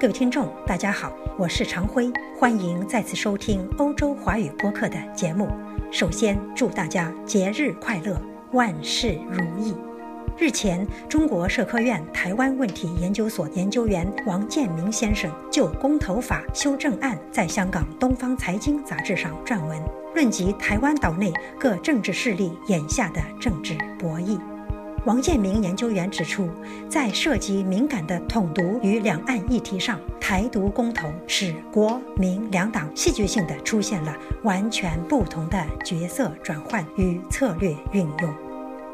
各位听众，大家好，我是常辉，欢迎再次收听欧洲华语播客的节目。首先，祝大家节日快乐，万事如意。日前，中国社科院台湾问题研究所研究员王建明先生就公投法修正案在香港《东方财经》杂志上撰文，论及台湾岛内各政治势力眼下的政治博弈。王建明研究员指出，在涉及敏感的统独与两岸议题上，台独公投使国民两党戏剧性地出现了完全不同的角色转换与策略运用。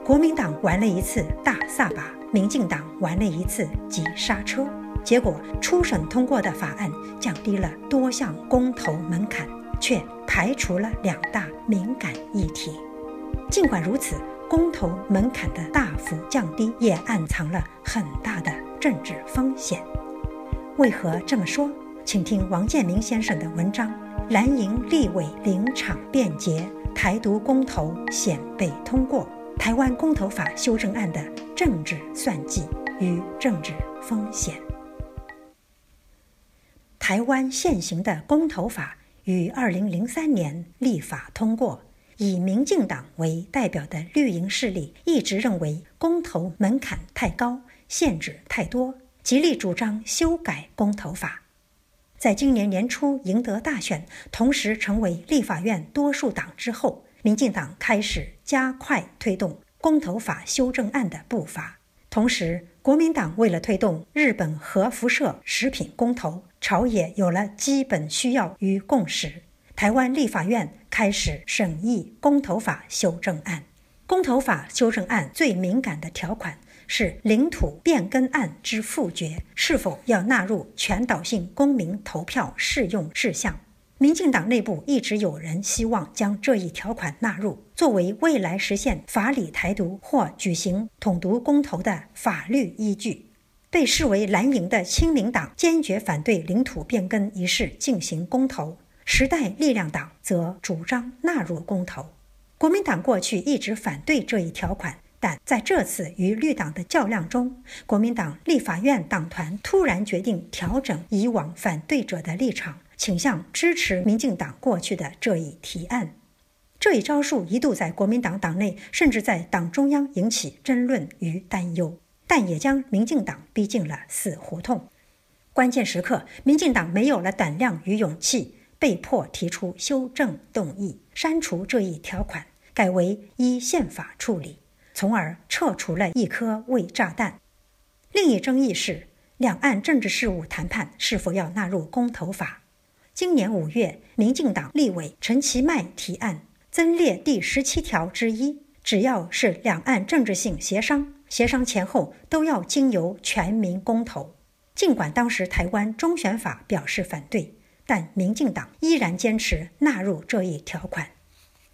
国民党玩了一次大撒把，民进党玩了一次急刹车，结果初审通过的法案降低了多项公投门槛，却排除了两大敏感议题。尽管如此。公投门槛的大幅降低，也暗藏了很大的政治风险。为何这么说？请听王建明先生的文章：蓝营立委临场辩解，台独公投险被通过，台湾公投法修正案的政治算计与政治风险。台湾现行的公投法于二零零三年立法通过。以民进党为代表的绿营势力一直认为公投门槛太高，限制太多，极力主张修改公投法。在今年年初赢得大选，同时成为立法院多数党之后，民进党开始加快推动公投法修正案的步伐。同时，国民党为了推动日本核辐射食品公投，朝野有了基本需要与共识。台湾立法院开始审议公投法修正案。公投法修正案最敏感的条款是领土变更案之复决是否要纳入全岛性公民投票适用事项。民进党内部一直有人希望将这一条款纳入，作为未来实现法理台独或举行统独公投的法律依据。被视为蓝营的亲民党坚决反对领土变更一事进行公投。时代力量党则主张纳入公投。国民党过去一直反对这一条款，但在这次与绿党的较量中，国民党立法院党团突然决定调整以往反对者的立场，倾向支持民进党过去的这一提案。这一招数一度在国民党党内，甚至在党中央引起争论与担忧，但也将民进党逼进了死胡同。关键时刻，民进党没有了胆量与勇气。被迫提出修正动议，删除这一条款，改为依宪法处理，从而撤除了一颗伪炸弹。另一争议是，两岸政治事务谈判是否要纳入公投法。今年五月，民进党立委陈其迈提案增列第十七条之一，只要是两岸政治性协商，协商前后都要经由全民公投。尽管当时台湾中选法表示反对。但民进党依然坚持纳入这一条款。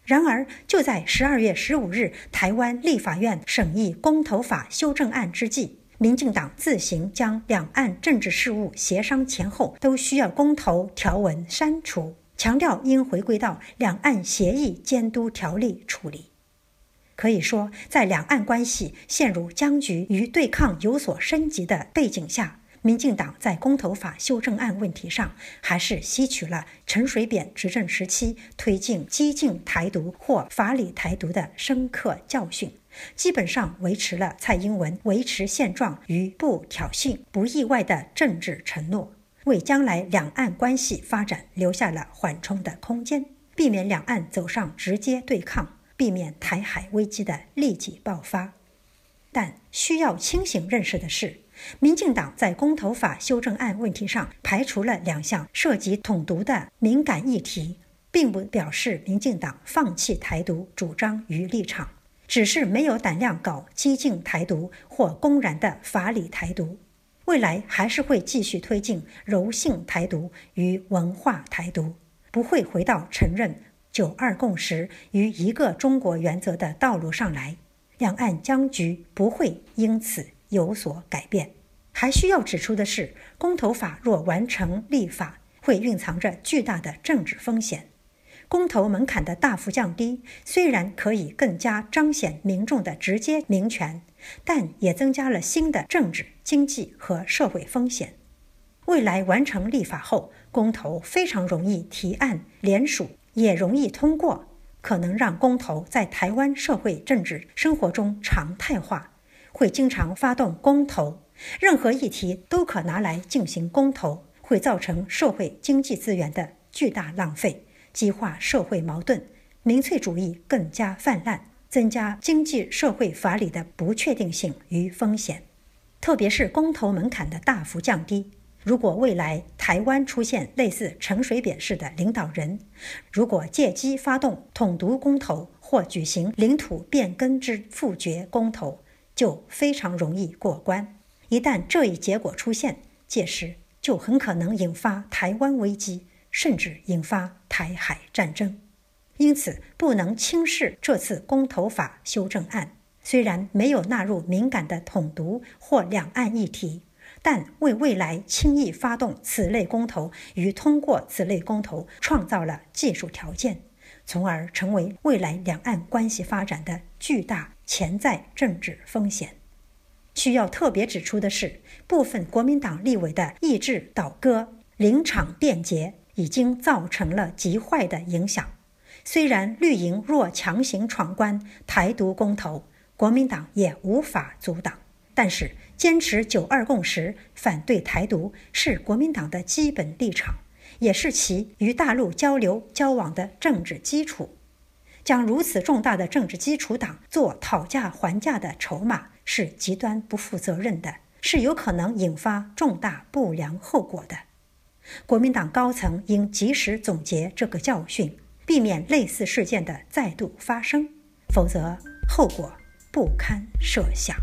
然而，就在十二月十五日台湾立法院审议公投法修正案之际，民进党自行将两岸政治事务协商前后都需要公投条文删除，强调应回归到两岸协议监督条例处理。可以说，在两岸关系陷入僵局与对抗有所升级的背景下。民进党在公投法修正案问题上，还是吸取了陈水扁执政时期推进激进台独或法理台独的深刻教训，基本上维持了蔡英文维持现状与不挑衅、不意外的政治承诺，为将来两岸关系发展留下了缓冲的空间，避免两岸走上直接对抗，避免台海危机的立即爆发。但需要清醒认识的是。民进党在公投法修正案问题上排除了两项涉及统独的敏感议题，并不表示民进党放弃台独主张与立场，只是没有胆量搞激进台独或公然的法理台独。未来还是会继续推进柔性台独与文化台独，不会回到承认“九二共识”与一个中国原则的道路上来。两岸僵局不会因此。有所改变。还需要指出的是，公投法若完成立法，会蕴藏着巨大的政治风险。公投门槛的大幅降低，虽然可以更加彰显民众的直接民权，但也增加了新的政治、经济和社会风险。未来完成立法后，公投非常容易提案联署，也容易通过，可能让公投在台湾社会政治生活中常态化，会经常发动公投，任何议题都可拿来进行公投，会造成社会经济资源的巨大浪费，激化社会矛盾，民粹主义更加泛滥。增加经济社会法理的不确定性与风险，特别是公投门槛的大幅降低。如果未来台湾出现类似陈水扁式的领导人，如果借机发动统独公投或举行领土变更之复决公投，就非常容易过关。一旦这一结果出现，届时就很可能引发台湾危机，甚至引发台海战争。因此，不能轻视这次公投法修正案。虽然没有纳入敏感的统独或两岸议题，但为未来轻易发动此类公投与通过此类公投创造了技术条件，从而成为未来两岸关系发展的巨大潜在政治风险。需要特别指出的是，部分国民党立委的意志倒戈、临场变节，已经造成了极坏的影响。虽然绿营若强行闯关台独公投，国民党也无法阻挡，但是坚持九二共识、反对台独是国民党的基本立场，也是其与大陆交流交往的政治基础。将如此重大的政治基础党做讨价还价的筹码，是极端不负责任的，是有可能引发重大不良后果的。国民党高层应及时总结这个教训。避免类似事件的再度发生，否则后果不堪设想。